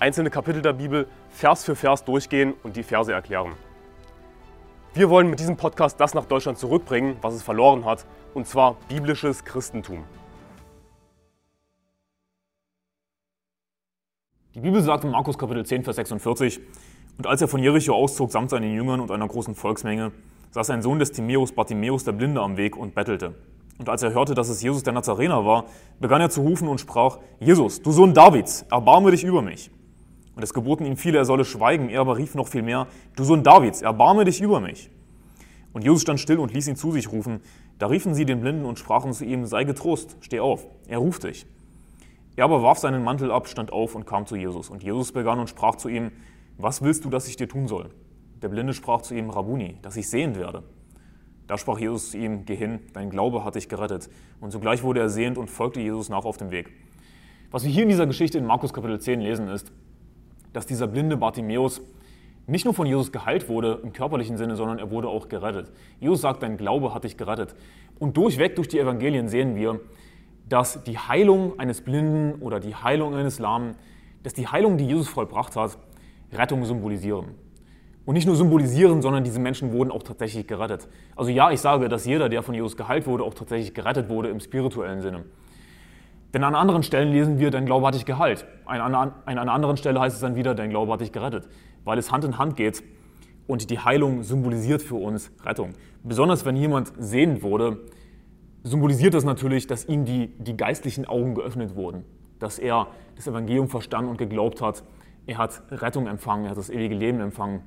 einzelne Kapitel der Bibel Vers für Vers durchgehen und die Verse erklären. Wir wollen mit diesem Podcast das nach Deutschland zurückbringen, was es verloren hat, und zwar biblisches Christentum. Die Bibel sagt in Markus Kapitel 10, Vers 46, und als er von Jericho auszog samt seinen Jüngern und einer großen Volksmenge, saß ein Sohn des Timäus, Bartimäus, der Blinde, am Weg und bettelte. Und als er hörte, dass es Jesus der Nazarener war, begann er zu rufen und sprach, Jesus, du Sohn Davids, erbarme dich über mich. Und es geboten ihm viele, er solle schweigen. Er aber rief noch viel mehr, du Sohn Davids, erbarme dich über mich. Und Jesus stand still und ließ ihn zu sich rufen. Da riefen sie den Blinden und sprachen zu ihm, sei getrost, steh auf, er ruft dich. Er aber warf seinen Mantel ab, stand auf und kam zu Jesus. Und Jesus begann und sprach zu ihm, was willst du, dass ich dir tun soll? Der Blinde sprach zu ihm, Rabuni, dass ich sehend werde. Da sprach Jesus zu ihm, geh hin, dein Glaube hat dich gerettet. Und sogleich wurde er sehend und folgte Jesus nach auf dem Weg. Was wir hier in dieser Geschichte in Markus Kapitel 10 lesen, ist, dass dieser blinde Bartimäus nicht nur von Jesus geheilt wurde im körperlichen Sinne, sondern er wurde auch gerettet. Jesus sagt, dein Glaube hat dich gerettet. Und durchweg durch die Evangelien sehen wir, dass die Heilung eines Blinden oder die Heilung eines Lahmen, dass die Heilung, die Jesus vollbracht hat, Rettung symbolisieren. Und nicht nur symbolisieren, sondern diese Menschen wurden auch tatsächlich gerettet. Also ja, ich sage, dass jeder, der von Jesus geheilt wurde, auch tatsächlich gerettet wurde im spirituellen Sinne. Denn an anderen Stellen lesen wir, dein Glaube hat dich geheilt. An einer anderen Stelle heißt es dann wieder, dein Glaube hat dich gerettet. Weil es Hand in Hand geht und die Heilung symbolisiert für uns Rettung. Besonders wenn jemand sehend wurde, symbolisiert das natürlich, dass ihm die, die geistlichen Augen geöffnet wurden. Dass er das Evangelium verstanden und geglaubt hat. Er hat Rettung empfangen, er hat das ewige Leben empfangen.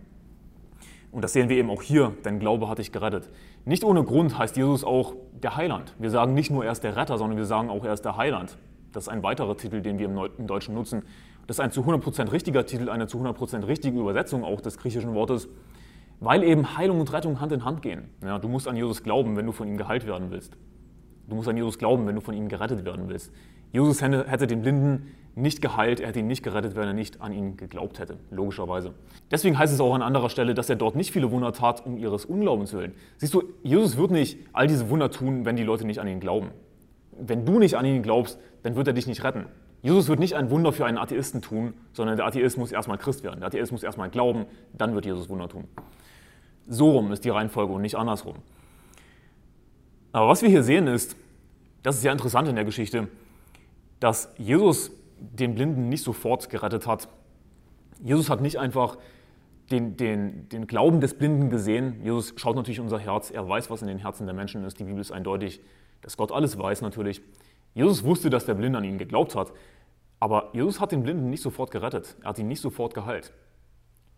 Und das sehen wir eben auch hier, dein Glaube hat dich gerettet. Nicht ohne Grund heißt Jesus auch der Heiland. Wir sagen nicht nur, er ist der Retter, sondern wir sagen auch, er ist der Heiland. Das ist ein weiterer Titel, den wir im Deutschen nutzen. Das ist ein zu 100% richtiger Titel, eine zu 100% richtige Übersetzung auch des griechischen Wortes, weil eben Heilung und Rettung Hand in Hand gehen. Ja, du musst an Jesus glauben, wenn du von ihm geheilt werden willst. Du musst an Jesus glauben, wenn du von ihm gerettet werden willst. Jesus hätte den Blinden nicht geheilt, er hätte ihn nicht gerettet, wenn er nicht an ihn geglaubt hätte, logischerweise. Deswegen heißt es auch an anderer Stelle, dass er dort nicht viele Wunder tat, um ihres Unglaubens willen. Siehst du, Jesus wird nicht all diese Wunder tun, wenn die Leute nicht an ihn glauben. Wenn du nicht an ihn glaubst, dann wird er dich nicht retten. Jesus wird nicht ein Wunder für einen Atheisten tun, sondern der Atheist muss erstmal Christ werden. Der Atheist muss erstmal glauben, dann wird Jesus Wunder tun. So rum ist die Reihenfolge und nicht andersrum. Aber was wir hier sehen ist, das ist ja interessant in der Geschichte, dass Jesus den Blinden nicht sofort gerettet hat. Jesus hat nicht einfach den, den, den Glauben des Blinden gesehen. Jesus schaut natürlich unser Herz. Er weiß, was in den Herzen der Menschen ist. Die Bibel ist eindeutig, dass Gott alles weiß natürlich. Jesus wusste, dass der Blinde an ihn geglaubt hat. Aber Jesus hat den Blinden nicht sofort gerettet. Er hat ihn nicht sofort geheilt.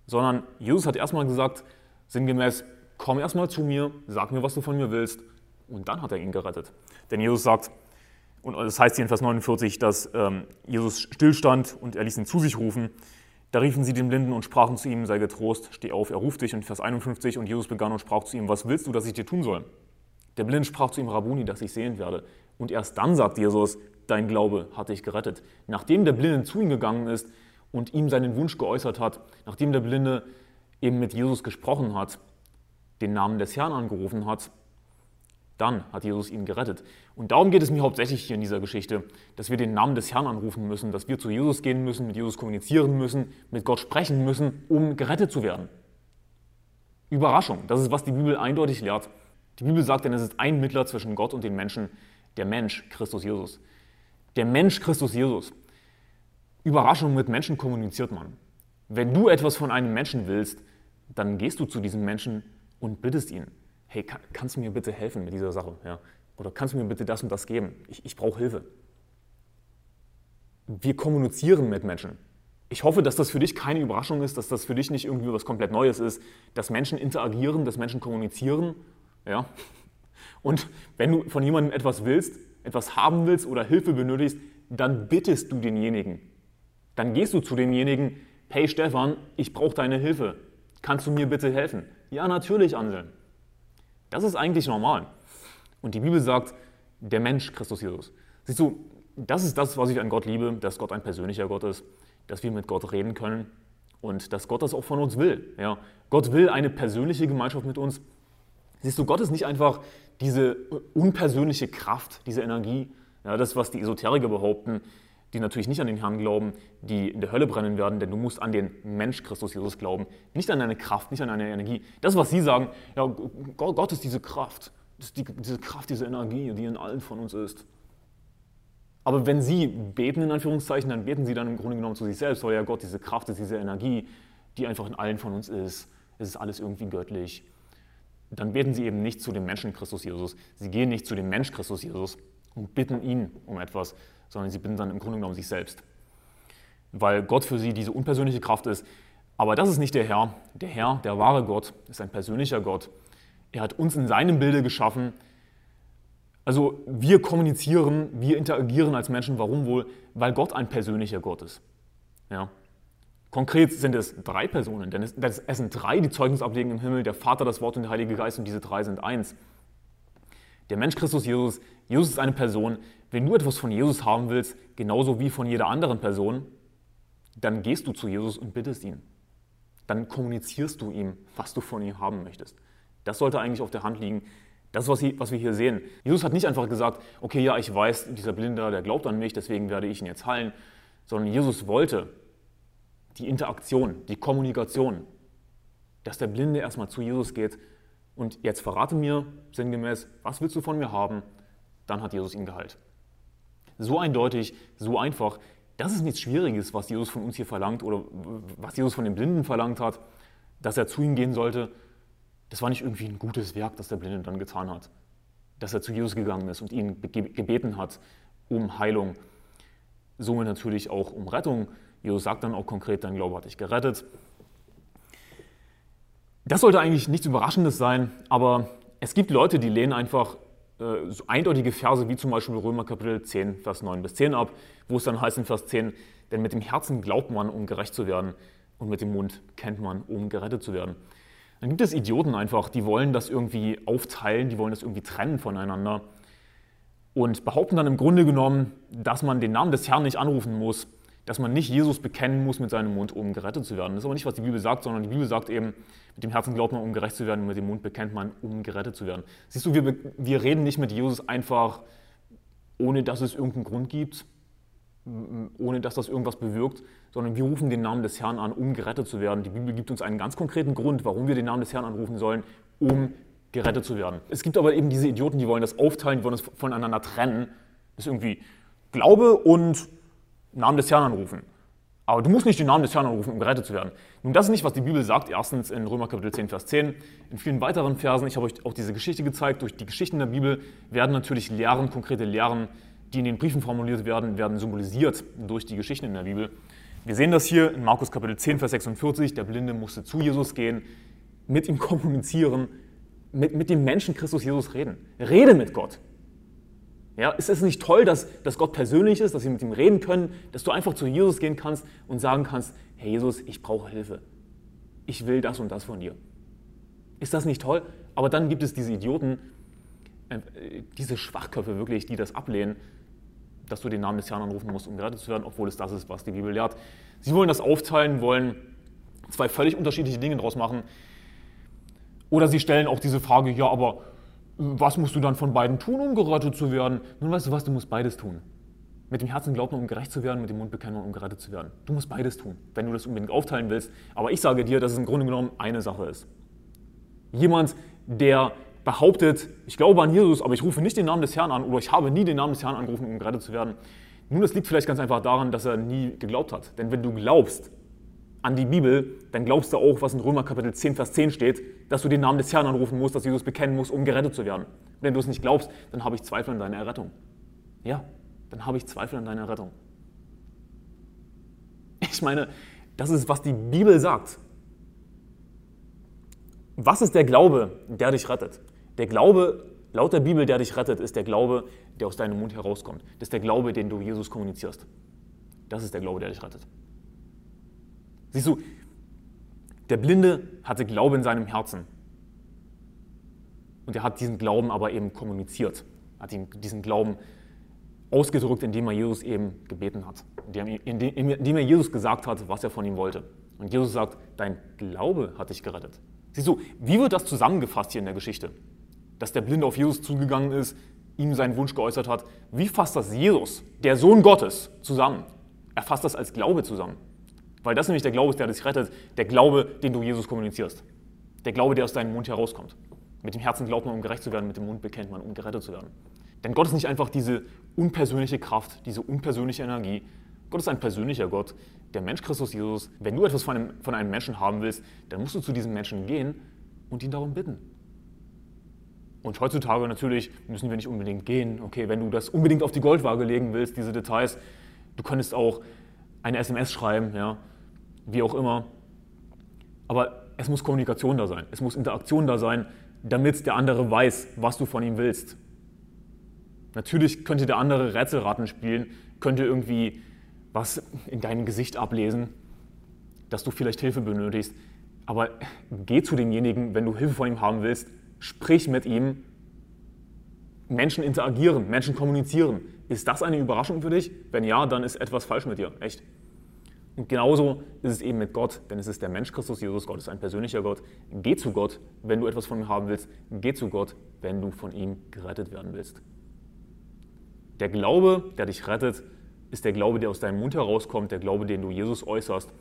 Sondern Jesus hat erstmal gesagt, sinngemäß, komm erstmal zu mir, sag mir, was du von mir willst. Und dann hat er ihn gerettet. Denn Jesus sagt, und das heißt hier in Vers 49, dass ähm, Jesus stillstand und er ließ ihn zu sich rufen. Da riefen sie den Blinden und sprachen zu ihm, sei getrost, steh auf, er ruft dich. Und Vers 51, und Jesus begann und sprach zu ihm, was willst du, dass ich dir tun soll? Der Blind sprach zu ihm, Rabuni, dass ich sehen werde. Und erst dann sagt Jesus, dein Glaube hat dich gerettet. Nachdem der Blinde zu ihm gegangen ist und ihm seinen Wunsch geäußert hat, nachdem der Blinde eben mit Jesus gesprochen hat, den Namen des Herrn angerufen hat, dann hat Jesus ihn gerettet. Und darum geht es mir hauptsächlich hier in dieser Geschichte, dass wir den Namen des Herrn anrufen müssen, dass wir zu Jesus gehen müssen, mit Jesus kommunizieren müssen, mit Gott sprechen müssen, um gerettet zu werden. Überraschung, das ist, was die Bibel eindeutig lehrt. Die Bibel sagt, denn es ist ein Mittler zwischen Gott und den Menschen, der Mensch, Christus Jesus. Der Mensch, Christus Jesus. Überraschung, mit Menschen kommuniziert man. Wenn du etwas von einem Menschen willst, dann gehst du zu diesem Menschen und bittest ihn hey, kann, kannst du mir bitte helfen mit dieser Sache? Ja? Oder kannst du mir bitte das und das geben? Ich, ich brauche Hilfe. Wir kommunizieren mit Menschen. Ich hoffe, dass das für dich keine Überraschung ist, dass das für dich nicht irgendwie was komplett Neues ist, dass Menschen interagieren, dass Menschen kommunizieren. Ja? Und wenn du von jemandem etwas willst, etwas haben willst oder Hilfe benötigst, dann bittest du denjenigen. Dann gehst du zu demjenigen hey Stefan, ich brauche deine Hilfe. Kannst du mir bitte helfen? Ja, natürlich, Anselm. Das ist eigentlich normal. Und die Bibel sagt, der Mensch Christus Jesus. Siehst du, das ist das, was ich an Gott liebe, dass Gott ein persönlicher Gott ist, dass wir mit Gott reden können und dass Gott das auch von uns will. Ja, Gott will eine persönliche Gemeinschaft mit uns. Siehst du, Gott ist nicht einfach diese unpersönliche Kraft, diese Energie, ja, das, was die Esoteriker behaupten, die natürlich nicht an den Herrn glauben, die in der Hölle brennen werden, denn du musst an den Mensch Christus Jesus glauben, nicht an eine Kraft, nicht an eine Energie. Das, was sie sagen, ja, Gott ist diese Kraft, ist die, diese Kraft, diese Energie, die in allen von uns ist. Aber wenn sie beten, in Anführungszeichen, dann beten sie dann im Grunde genommen zu sich selbst, weil ja Gott diese Kraft ist, diese Energie, die einfach in allen von uns ist. Es ist alles irgendwie göttlich. Dann beten sie eben nicht zu dem Menschen Christus Jesus. Sie gehen nicht zu dem Mensch Christus Jesus und bitten ihn um etwas, sondern sie bitten dann im Grunde genommen sich selbst. Weil Gott für sie diese unpersönliche Kraft ist. Aber das ist nicht der Herr. Der Herr, der wahre Gott, ist ein persönlicher Gott. Er hat uns in seinem Bilde geschaffen. Also wir kommunizieren, wir interagieren als Menschen. Warum wohl? Weil Gott ein persönlicher Gott ist. Ja. Konkret sind es drei Personen, denn es, es sind drei, die Zeugnis ablegen im Himmel, der Vater, das Wort und der Heilige Geist und diese drei sind eins. Der Mensch Christus Jesus, Jesus ist eine Person. Wenn du etwas von Jesus haben willst, genauso wie von jeder anderen Person, dann gehst du zu Jesus und bittest ihn. Dann kommunizierst du ihm, was du von ihm haben möchtest. Das sollte eigentlich auf der Hand liegen. Das ist, was wir hier sehen. Jesus hat nicht einfach gesagt, okay, ja, ich weiß, dieser Blinde, der glaubt an mich, deswegen werde ich ihn jetzt heilen, sondern Jesus wollte die Interaktion, die Kommunikation, dass der Blinde erstmal zu Jesus geht und jetzt verrate mir sinngemäß, was willst du von mir haben? Dann hat Jesus ihn geheilt. So eindeutig, so einfach. Das ist nichts Schwieriges, was Jesus von uns hier verlangt oder was Jesus von den Blinden verlangt hat, dass er zu ihm gehen sollte. Das war nicht irgendwie ein gutes Werk, das der Blinde dann getan hat. Dass er zu Jesus gegangen ist und ihn gebeten hat um Heilung. Somit natürlich auch um Rettung. Jesus sagt dann auch konkret, dein Glaube hat dich gerettet. Das sollte eigentlich nichts Überraschendes sein, aber es gibt Leute, die lehnen einfach äh, so eindeutige Verse wie zum Beispiel Römer Kapitel 10, Vers 9 bis 10 ab, wo es dann heißt in Vers 10, denn mit dem Herzen glaubt man, um gerecht zu werden und mit dem Mund kennt man, um gerettet zu werden. Dann gibt es Idioten einfach, die wollen das irgendwie aufteilen, die wollen das irgendwie trennen voneinander und behaupten dann im Grunde genommen, dass man den Namen des Herrn nicht anrufen muss, dass man nicht Jesus bekennen muss mit seinem Mund, um gerettet zu werden. Das ist aber nicht, was die Bibel sagt, sondern die Bibel sagt eben, mit dem Herzen glaubt man, um gerecht zu werden, und mit dem Mund bekennt man, um gerettet zu werden. Siehst du, wir, wir reden nicht mit Jesus einfach, ohne dass es irgendeinen Grund gibt, ohne dass das irgendwas bewirkt, sondern wir rufen den Namen des Herrn an, um gerettet zu werden. Die Bibel gibt uns einen ganz konkreten Grund, warum wir den Namen des Herrn anrufen sollen, um gerettet zu werden. Es gibt aber eben diese Idioten, die wollen das aufteilen, die wollen das voneinander trennen. Das ist irgendwie Glaube und Namen des Herrn anrufen. Aber du musst nicht den Namen des Herrn anrufen, um gerettet zu werden. Nun, das ist nicht, was die Bibel sagt. Erstens in Römer Kapitel 10, Vers 10. In vielen weiteren Versen, ich habe euch auch diese Geschichte gezeigt, durch die Geschichten der Bibel werden natürlich Lehren, konkrete Lehren, die in den Briefen formuliert werden, werden symbolisiert durch die Geschichten in der Bibel. Wir sehen das hier in Markus Kapitel 10, Vers 46. Der Blinde musste zu Jesus gehen, mit ihm kommunizieren, mit, mit dem Menschen Christus Jesus reden. Rede mit Gott. Ja, ist es nicht toll, dass, dass Gott persönlich ist, dass wir mit ihm reden können, dass du einfach zu Jesus gehen kannst und sagen kannst, hey Jesus, ich brauche Hilfe. Ich will das und das von dir. Ist das nicht toll? Aber dann gibt es diese Idioten, äh, diese Schwachköpfe wirklich, die das ablehnen, dass du den Namen des Herrn anrufen musst, um gerettet zu werden, obwohl es das ist, was die Bibel lehrt. Sie wollen das aufteilen, wollen zwei völlig unterschiedliche Dinge daraus machen. Oder sie stellen auch diese Frage, ja, aber was musst du dann von beiden tun, um gerettet zu werden? Nun weißt du was, du musst beides tun. Mit dem Herzen glaubt man, um gerecht zu werden, mit dem Mund bekennen, um gerettet zu werden. Du musst beides tun, wenn du das unbedingt aufteilen willst. Aber ich sage dir, dass es im Grunde genommen eine Sache ist. Jemand, der behauptet, ich glaube an Jesus, aber ich rufe nicht den Namen des Herrn an oder ich habe nie den Namen des Herrn angerufen, um gerettet zu werden. Nun, das liegt vielleicht ganz einfach daran, dass er nie geglaubt hat. Denn wenn du glaubst, an die Bibel, dann glaubst du auch, was in Römer Kapitel 10, Vers 10 steht, dass du den Namen des Herrn anrufen musst, dass Jesus bekennen musst, um gerettet zu werden. Wenn du es nicht glaubst, dann habe ich Zweifel an deiner Errettung. Ja, dann habe ich Zweifel an deiner Errettung. Ich meine, das ist, was die Bibel sagt. Was ist der Glaube, der dich rettet? Der Glaube, laut der Bibel, der dich rettet, ist der Glaube, der aus deinem Mund herauskommt. Das ist der Glaube, den du Jesus kommunizierst. Das ist der Glaube, der dich rettet. Siehst du, der Blinde hatte Glaube in seinem Herzen. Und er hat diesen Glauben aber eben kommuniziert, hat ihm diesen Glauben ausgedrückt, indem er Jesus eben gebeten hat, indem er Jesus gesagt hat, was er von ihm wollte. Und Jesus sagt, dein Glaube hat dich gerettet. Siehst du, wie wird das zusammengefasst hier in der Geschichte? Dass der Blinde auf Jesus zugegangen ist, ihm seinen Wunsch geäußert hat. Wie fasst das Jesus, der Sohn Gottes, zusammen? Er fasst das als Glaube zusammen. Weil das nämlich der Glaube ist, der dich rettet, der Glaube, den du Jesus kommunizierst. Der Glaube, der aus deinem Mund herauskommt. Mit dem Herzen glaubt man, um gerecht zu werden, mit dem Mund bekennt man, um gerettet zu werden. Denn Gott ist nicht einfach diese unpersönliche Kraft, diese unpersönliche Energie. Gott ist ein persönlicher Gott, der Mensch Christus Jesus. Wenn du etwas von einem, von einem Menschen haben willst, dann musst du zu diesem Menschen gehen und ihn darum bitten. Und heutzutage natürlich müssen wir nicht unbedingt gehen. Okay, wenn du das unbedingt auf die Goldwaage legen willst, diese Details, du könntest auch eine SMS schreiben, ja, wie auch immer. Aber es muss Kommunikation da sein, es muss Interaktion da sein, damit der andere weiß, was du von ihm willst. Natürlich könnte der andere Rätselraten spielen, könnte irgendwie was in deinem Gesicht ablesen, dass du vielleicht Hilfe benötigst. Aber geh zu demjenigen, wenn du Hilfe von ihm haben willst, sprich mit ihm. Menschen interagieren, Menschen kommunizieren. Ist das eine Überraschung für dich? Wenn ja, dann ist etwas falsch mit dir. Echt. Und genauso ist es eben mit Gott, denn es ist der Mensch Christus Jesus. Gott ist ein persönlicher Gott. Geh zu Gott, wenn du etwas von ihm haben willst. Geh zu Gott, wenn du von ihm gerettet werden willst. Der Glaube, der dich rettet, ist der Glaube, der aus deinem Mund herauskommt, der Glaube, den du Jesus äußerst.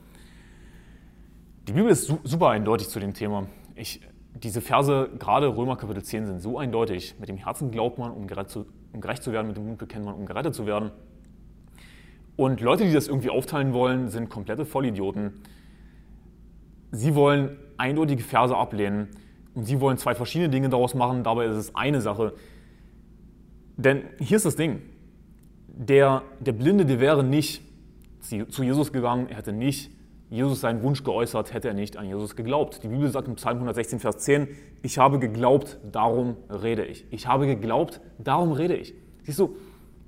Die Bibel ist super eindeutig zu dem Thema. Ich, diese Verse, gerade Römer Kapitel 10, sind so eindeutig. Mit dem Herzen glaubt man, um gerecht zu, um gerecht zu werden, mit dem Mund bekennt man, um gerettet zu werden. Und Leute, die das irgendwie aufteilen wollen, sind komplette Vollidioten. Sie wollen eindeutige Verse ablehnen und sie wollen zwei verschiedene Dinge daraus machen. Dabei ist es eine Sache. Denn hier ist das Ding. Der, der Blinde, der wäre nicht zu Jesus gegangen, er hätte nicht Jesus seinen Wunsch geäußert, hätte er nicht an Jesus geglaubt. Die Bibel sagt im Psalm 116, Vers 10, ich habe geglaubt, darum rede ich. Ich habe geglaubt, darum rede ich. Siehst du,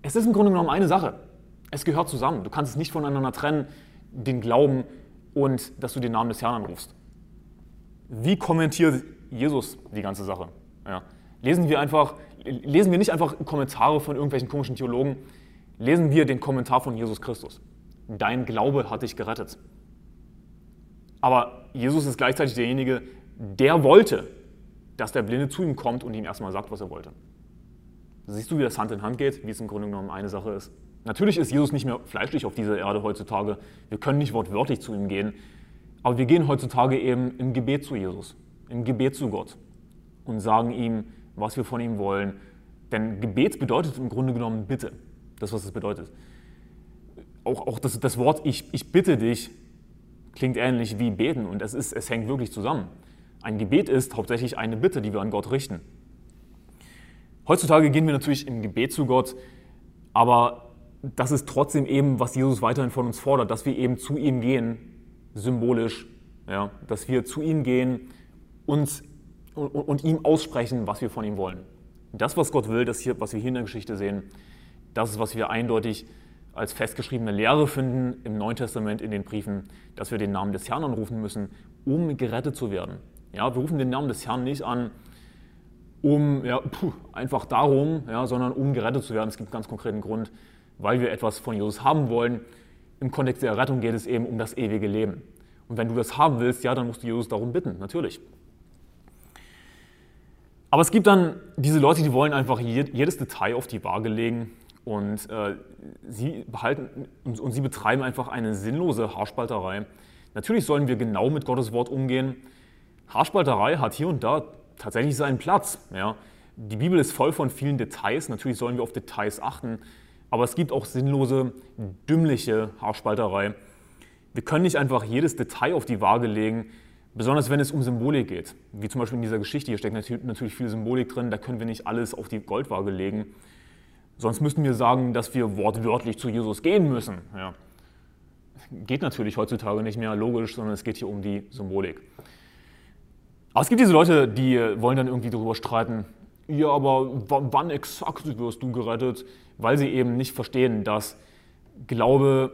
es ist im Grunde genommen eine Sache. Es gehört zusammen. Du kannst es nicht voneinander trennen, den Glauben und dass du den Namen des Herrn anrufst. Wie kommentiert Jesus die ganze Sache? Ja. Lesen, wir einfach, lesen wir nicht einfach Kommentare von irgendwelchen komischen Theologen, lesen wir den Kommentar von Jesus Christus. Dein Glaube hat dich gerettet. Aber Jesus ist gleichzeitig derjenige, der wollte, dass der Blinde zu ihm kommt und ihm erstmal sagt, was er wollte. Siehst du, wie das Hand in Hand geht, wie es im Grunde genommen eine Sache ist? Natürlich ist Jesus nicht mehr fleischlich auf dieser Erde heutzutage. Wir können nicht wortwörtlich zu ihm gehen. Aber wir gehen heutzutage eben im Gebet zu Jesus, im Gebet zu Gott und sagen ihm, was wir von ihm wollen. Denn Gebet bedeutet im Grunde genommen Bitte. Das, was es bedeutet. Auch, auch das, das Wort ich, ich bitte dich klingt ähnlich wie beten und es, ist, es hängt wirklich zusammen. Ein Gebet ist hauptsächlich eine Bitte, die wir an Gott richten. Heutzutage gehen wir natürlich im Gebet zu Gott, aber das ist trotzdem eben, was Jesus weiterhin von uns fordert, dass wir eben zu ihm gehen, symbolisch, ja, dass wir zu ihm gehen und, und, und ihm aussprechen, was wir von ihm wollen. Das, was Gott will, das hier, was wir hier in der Geschichte sehen, das ist, was wir eindeutig als festgeschriebene Lehre finden im Neuen Testament in den Briefen, dass wir den Namen des Herrn anrufen müssen, um gerettet zu werden. Ja, wir rufen den Namen des Herrn nicht an, um ja, puh, einfach darum, ja, sondern um gerettet zu werden. Es gibt einen ganz konkreten Grund, weil wir etwas von Jesus haben wollen. Im Kontext der Rettung geht es eben um das ewige Leben. Und wenn du das haben willst, ja, dann musst du Jesus darum bitten, natürlich. Aber es gibt dann diese Leute, die wollen einfach jedes Detail auf die Waage legen und, äh, sie, behalten, und, und sie betreiben einfach eine sinnlose Haarspalterei. Natürlich sollen wir genau mit Gottes Wort umgehen. Haarspalterei hat hier und da tatsächlich seinen Platz. Ja. Die Bibel ist voll von vielen Details. Natürlich sollen wir auf Details achten. Aber es gibt auch sinnlose, dümmliche Haarspalterei. Wir können nicht einfach jedes Detail auf die Waage legen, besonders wenn es um Symbolik geht. Wie zum Beispiel in dieser Geschichte, hier steckt natürlich viel Symbolik drin, da können wir nicht alles auf die Goldwaage legen. Sonst müssten wir sagen, dass wir wortwörtlich zu Jesus gehen müssen. Ja. Geht natürlich heutzutage nicht mehr logisch, sondern es geht hier um die Symbolik. Aber es gibt diese Leute, die wollen dann irgendwie darüber streiten, ja, aber wann exakt wirst du gerettet? Weil sie eben nicht verstehen, dass Glaube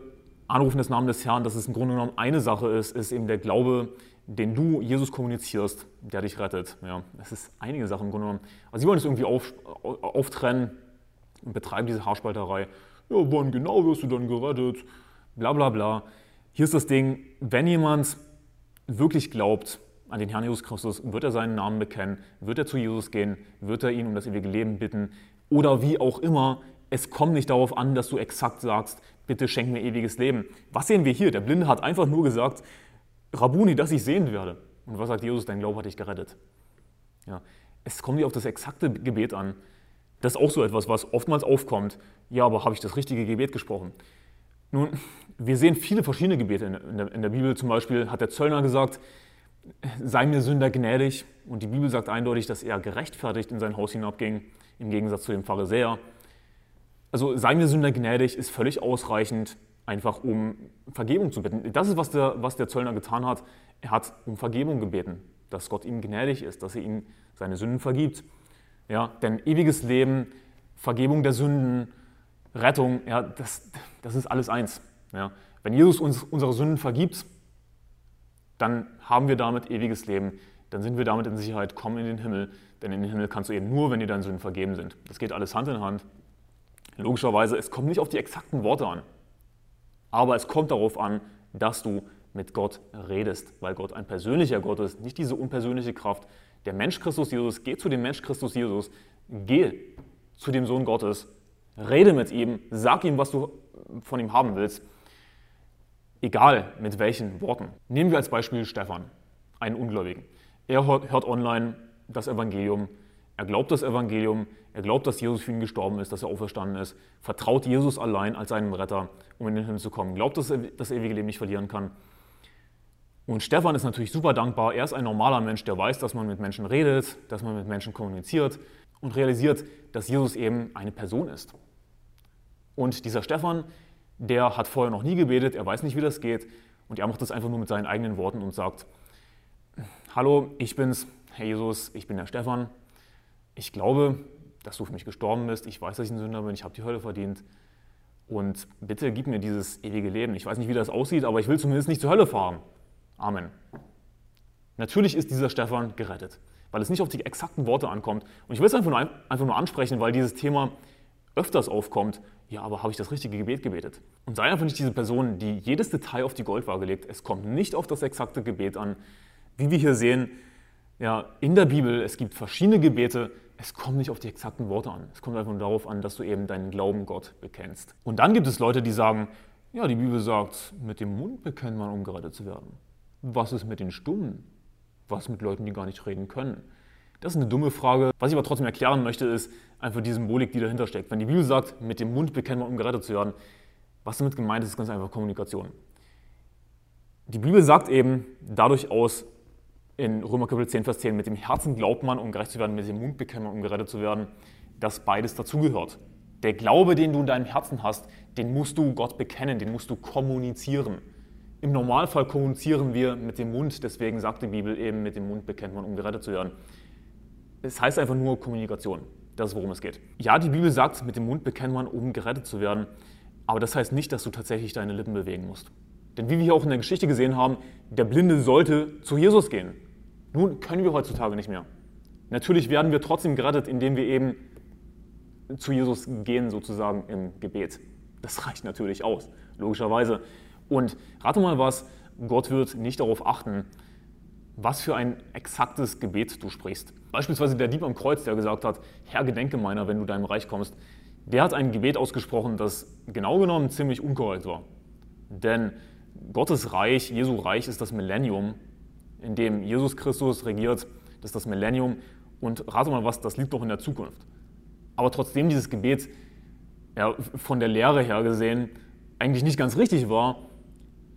Anrufen des Namens des Herrn, dass es im Grunde genommen eine Sache ist, ist eben der Glaube, den du Jesus kommunizierst, der dich rettet. Ja, es ist einige Sachen im Grunde genommen. Also sie wollen es irgendwie auf, auftrennen und betreiben diese Haarspalterei. Ja, wann genau wirst du dann gerettet? Bla bla bla. Hier ist das Ding, wenn jemand wirklich glaubt an den Herrn Jesus Christus, wird er seinen Namen bekennen, wird er zu Jesus gehen, wird er ihn um das ewige Leben bitten oder wie auch immer. Es kommt nicht darauf an, dass du exakt sagst, bitte schenk mir ewiges Leben. Was sehen wir hier? Der Blinde hat einfach nur gesagt, Rabuni, dass ich sehen werde. Und was sagt Jesus? Dein Glaube hat dich gerettet. Ja. Es kommt nicht auf das exakte Gebet an. Das ist auch so etwas, was oftmals aufkommt. Ja, aber habe ich das richtige Gebet gesprochen? Nun, wir sehen viele verschiedene Gebete in der, in der Bibel. Zum Beispiel hat der Zöllner gesagt, sei mir Sünder gnädig. Und die Bibel sagt eindeutig, dass er gerechtfertigt in sein Haus hinabging, im Gegensatz zu dem Pharisäer. Also sei mir Sünder gnädig ist völlig ausreichend, einfach um Vergebung zu bitten. Das ist, was der, was der Zöllner getan hat. Er hat um Vergebung gebeten, dass Gott ihm gnädig ist, dass er ihm seine Sünden vergibt. Ja, denn ewiges Leben, Vergebung der Sünden, Rettung, ja, das, das ist alles eins. Ja. Wenn Jesus uns unsere Sünden vergibt, dann haben wir damit ewiges Leben. Dann sind wir damit in Sicherheit, kommen in den Himmel. Denn in den Himmel kannst du eben nur, wenn dir deine Sünden vergeben sind. Das geht alles Hand in Hand. Logischerweise, es kommt nicht auf die exakten Worte an. Aber es kommt darauf an, dass du mit Gott redest, weil Gott ein persönlicher Gott ist, nicht diese unpersönliche Kraft. Der Mensch Christus Jesus, geh zu dem Mensch Christus Jesus, geh zu dem Sohn Gottes, rede mit ihm, sag ihm, was du von ihm haben willst, egal mit welchen Worten. Nehmen wir als Beispiel Stefan, einen Ungläubigen. Er hört online das Evangelium, er glaubt das Evangelium, er glaubt, dass Jesus für ihn gestorben ist, dass er auferstanden ist, vertraut Jesus allein als seinem Retter, um in den Himmel zu kommen, glaubt, dass er das ewige Leben nicht verlieren kann. Und Stefan ist natürlich super dankbar. Er ist ein normaler Mensch, der weiß, dass man mit Menschen redet, dass man mit Menschen kommuniziert und realisiert, dass Jesus eben eine Person ist. Und dieser Stefan, der hat vorher noch nie gebetet, er weiß nicht, wie das geht und er macht das einfach nur mit seinen eigenen Worten und sagt, Hallo, ich bin's, Herr Jesus, ich bin der Stefan. Ich glaube, dass du für mich gestorben bist. Ich weiß, dass ich ein Sünder bin. Ich habe die Hölle verdient. Und bitte gib mir dieses ewige Leben. Ich weiß nicht, wie das aussieht, aber ich will zumindest nicht zur Hölle fahren. Amen. Natürlich ist dieser Stefan gerettet, weil es nicht auf die exakten Worte ankommt. Und ich will es einfach nur, einfach nur ansprechen, weil dieses Thema öfters aufkommt. Ja, aber habe ich das richtige Gebet gebetet? Und sei einfach nicht diese Person, die jedes Detail auf die Goldwaage legt. Es kommt nicht auf das exakte Gebet an. Wie wir hier sehen, ja, in der Bibel, es gibt verschiedene Gebete, es kommt nicht auf die exakten Worte an. Es kommt einfach nur darauf an, dass du eben deinen Glauben Gott bekennst. Und dann gibt es Leute, die sagen, ja, die Bibel sagt, mit dem Mund bekennt man, um gerettet zu werden. Was ist mit den Stummen? Was mit Leuten, die gar nicht reden können? Das ist eine dumme Frage. Was ich aber trotzdem erklären möchte, ist einfach die Symbolik, die dahinter steckt. Wenn die Bibel sagt, mit dem Mund bekennt man, um gerettet zu werden, was damit gemeint ist, ist ganz einfach Kommunikation. Die Bibel sagt eben dadurch aus, in Römer Kapitel 10, Vers 10, mit dem Herzen glaubt man, um gerecht zu werden, mit dem Mund bekennt man, um gerettet zu werden, dass beides dazugehört. Der Glaube, den du in deinem Herzen hast, den musst du Gott bekennen, den musst du kommunizieren. Im Normalfall kommunizieren wir mit dem Mund, deswegen sagt die Bibel eben, mit dem Mund bekennt man, um gerettet zu werden. Es heißt einfach nur Kommunikation. Das ist, worum es geht. Ja, die Bibel sagt, mit dem Mund bekennt man, um gerettet zu werden. Aber das heißt nicht, dass du tatsächlich deine Lippen bewegen musst. Denn wie wir hier auch in der Geschichte gesehen haben, der Blinde sollte zu Jesus gehen. Nun können wir heutzutage nicht mehr. Natürlich werden wir trotzdem gerettet, indem wir eben zu Jesus gehen, sozusagen im Gebet. Das reicht natürlich aus, logischerweise. Und rate mal was, Gott wird nicht darauf achten, was für ein exaktes Gebet du sprichst. Beispielsweise der Dieb am Kreuz, der gesagt hat, Herr, gedenke meiner, wenn du deinem Reich kommst, der hat ein Gebet ausgesprochen, das genau genommen ziemlich unkorrekt war. Denn Gottes Reich, Jesu Reich ist das Millennium, in dem Jesus Christus regiert. Das ist das Millennium. Und rate mal was, das liegt doch in der Zukunft. Aber trotzdem dieses Gebet ja, von der Lehre her gesehen eigentlich nicht ganz richtig war,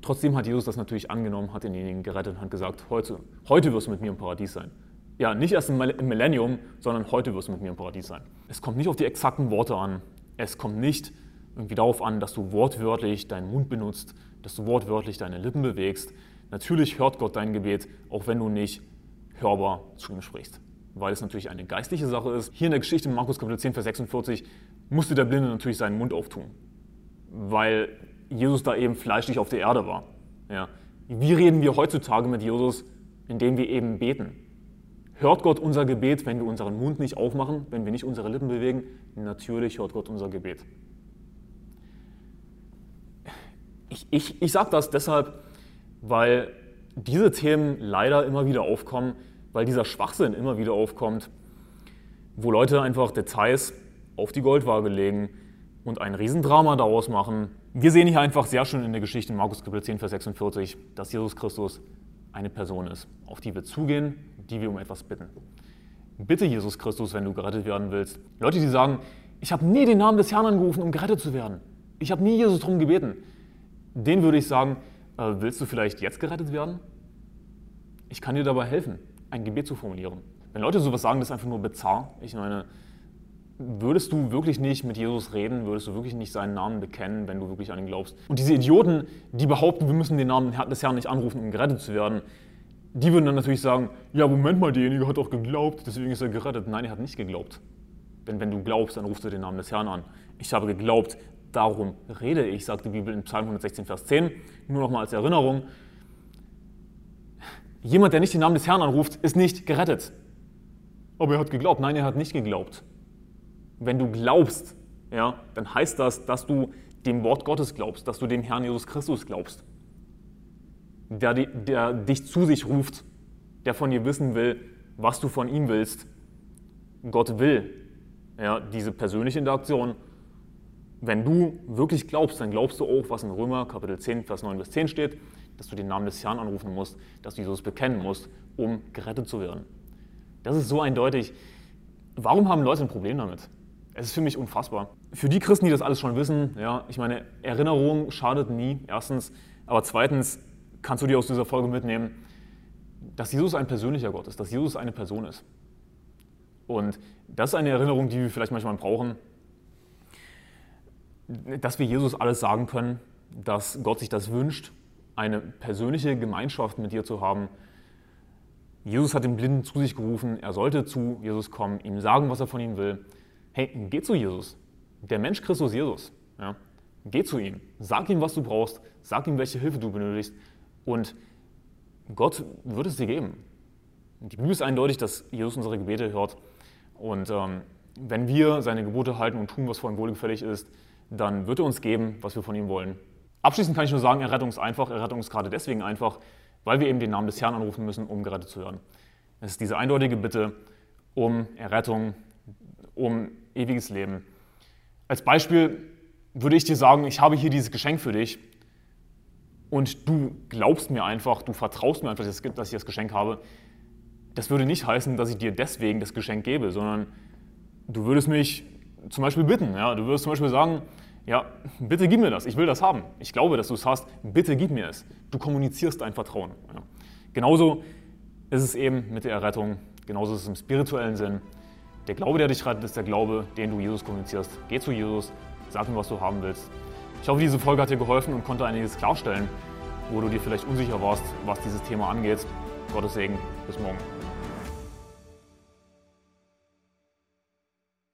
trotzdem hat Jesus das natürlich angenommen, hat denjenigen gerettet und hat gesagt, heute, heute wirst du mit mir im Paradies sein. Ja, nicht erst im Millennium, sondern heute wirst du mit mir im Paradies sein. Es kommt nicht auf die exakten Worte an. Es kommt nicht irgendwie darauf an, dass du wortwörtlich deinen Mund benutzt, dass du wortwörtlich deine Lippen bewegst. Natürlich hört Gott dein Gebet, auch wenn du nicht hörbar zu ihm sprichst, weil es natürlich eine geistliche Sache ist. Hier in der Geschichte in Markus Kapitel 10, Vers 46 musste der Blinde natürlich seinen Mund auftun, weil Jesus da eben fleischlich auf der Erde war. Ja. Wie reden wir heutzutage mit Jesus? Indem wir eben beten. Hört Gott unser Gebet, wenn wir unseren Mund nicht aufmachen, wenn wir nicht unsere Lippen bewegen? Natürlich hört Gott unser Gebet. Ich, ich, ich sage das deshalb, weil diese Themen leider immer wieder aufkommen, weil dieser Schwachsinn immer wieder aufkommt, wo Leute einfach Details auf die Goldwaage legen und ein Riesendrama daraus machen. Wir sehen hier einfach sehr schön in der Geschichte in Markus Kapitel 10, Vers 46, dass Jesus Christus eine Person ist, auf die wir zugehen, die wir um etwas bitten. Bitte Jesus Christus, wenn du gerettet werden willst. Leute, die sagen, ich habe nie den Namen des Herrn angerufen, um gerettet zu werden. Ich habe nie Jesus darum gebeten. Den würde ich sagen, äh, willst du vielleicht jetzt gerettet werden? Ich kann dir dabei helfen, ein Gebet zu formulieren. Wenn Leute sowas sagen, das ist einfach nur bizarr. Ich meine, würdest du wirklich nicht mit Jesus reden, würdest du wirklich nicht seinen Namen bekennen, wenn du wirklich an ihn glaubst. Und diese Idioten, die behaupten, wir müssen den Namen des Herrn nicht anrufen, um gerettet zu werden, die würden dann natürlich sagen, ja, Moment mal, derjenige hat doch geglaubt, deswegen ist er gerettet. Nein, er hat nicht geglaubt. Denn wenn du glaubst, dann rufst du den Namen des Herrn an. Ich habe geglaubt, darum rede ich, sagt die Bibel in Psalm 116, Vers 10. Nur noch mal als Erinnerung. Jemand, der nicht den Namen des Herrn anruft, ist nicht gerettet. Aber er hat geglaubt. Nein, er hat nicht geglaubt. Wenn du glaubst, ja, dann heißt das, dass du dem Wort Gottes glaubst, dass du dem Herrn Jesus Christus glaubst, der, der dich zu sich ruft, der von dir wissen will, was du von ihm willst. Gott will ja, diese persönliche Interaktion. Wenn du wirklich glaubst, dann glaubst du auch, was in Römer Kapitel 10, Vers 9 bis 10 steht, dass du den Namen des Herrn anrufen musst, dass du Jesus bekennen musst, um gerettet zu werden. Das ist so eindeutig. Warum haben Leute ein Problem damit? Es ist für mich unfassbar. Für die Christen, die das alles schon wissen, ja, ich meine, Erinnerung schadet nie, erstens. Aber zweitens kannst du dir aus dieser Folge mitnehmen, dass Jesus ein persönlicher Gott ist, dass Jesus eine Person ist. Und das ist eine Erinnerung, die wir vielleicht manchmal brauchen, dass wir Jesus alles sagen können, dass Gott sich das wünscht, eine persönliche Gemeinschaft mit dir zu haben. Jesus hat den Blinden zu sich gerufen, er sollte zu Jesus kommen, ihm sagen, was er von ihm will hey, geh zu Jesus. Der Mensch Christus Jesus. Ja? Geh zu ihm. Sag ihm, was du brauchst. Sag ihm, welche Hilfe du benötigst. Und Gott wird es dir geben. Die Bibel ist eindeutig, dass Jesus unsere Gebete hört. Und ähm, wenn wir seine Gebote halten und tun, was vor ihm wohlgefällig ist, dann wird er uns geben, was wir von ihm wollen. Abschließend kann ich nur sagen, Errettung ist einfach. Errettung ist gerade deswegen einfach, weil wir eben den Namen des Herrn anrufen müssen, um gerettet zu werden. Es ist diese eindeutige Bitte um Errettung, um ewiges Leben. Als Beispiel würde ich dir sagen, ich habe hier dieses Geschenk für dich und du glaubst mir einfach, du vertraust mir einfach, dass ich das Geschenk habe. Das würde nicht heißen, dass ich dir deswegen das Geschenk gebe, sondern du würdest mich zum Beispiel bitten. Ja? Du würdest zum Beispiel sagen, ja, bitte gib mir das, ich will das haben. Ich glaube, dass du es hast, bitte gib mir es. Du kommunizierst dein Vertrauen. Ja? Genauso ist es eben mit der Errettung, genauso ist es im spirituellen Sinn. Der Glaube, der dich rettet, ist der Glaube, den du Jesus kommunizierst. Geh zu Jesus, sag ihm, was du haben willst. Ich hoffe, diese Folge hat dir geholfen und konnte einiges klarstellen, wo du dir vielleicht unsicher warst, was dieses Thema angeht. Gottes Segen. Bis morgen.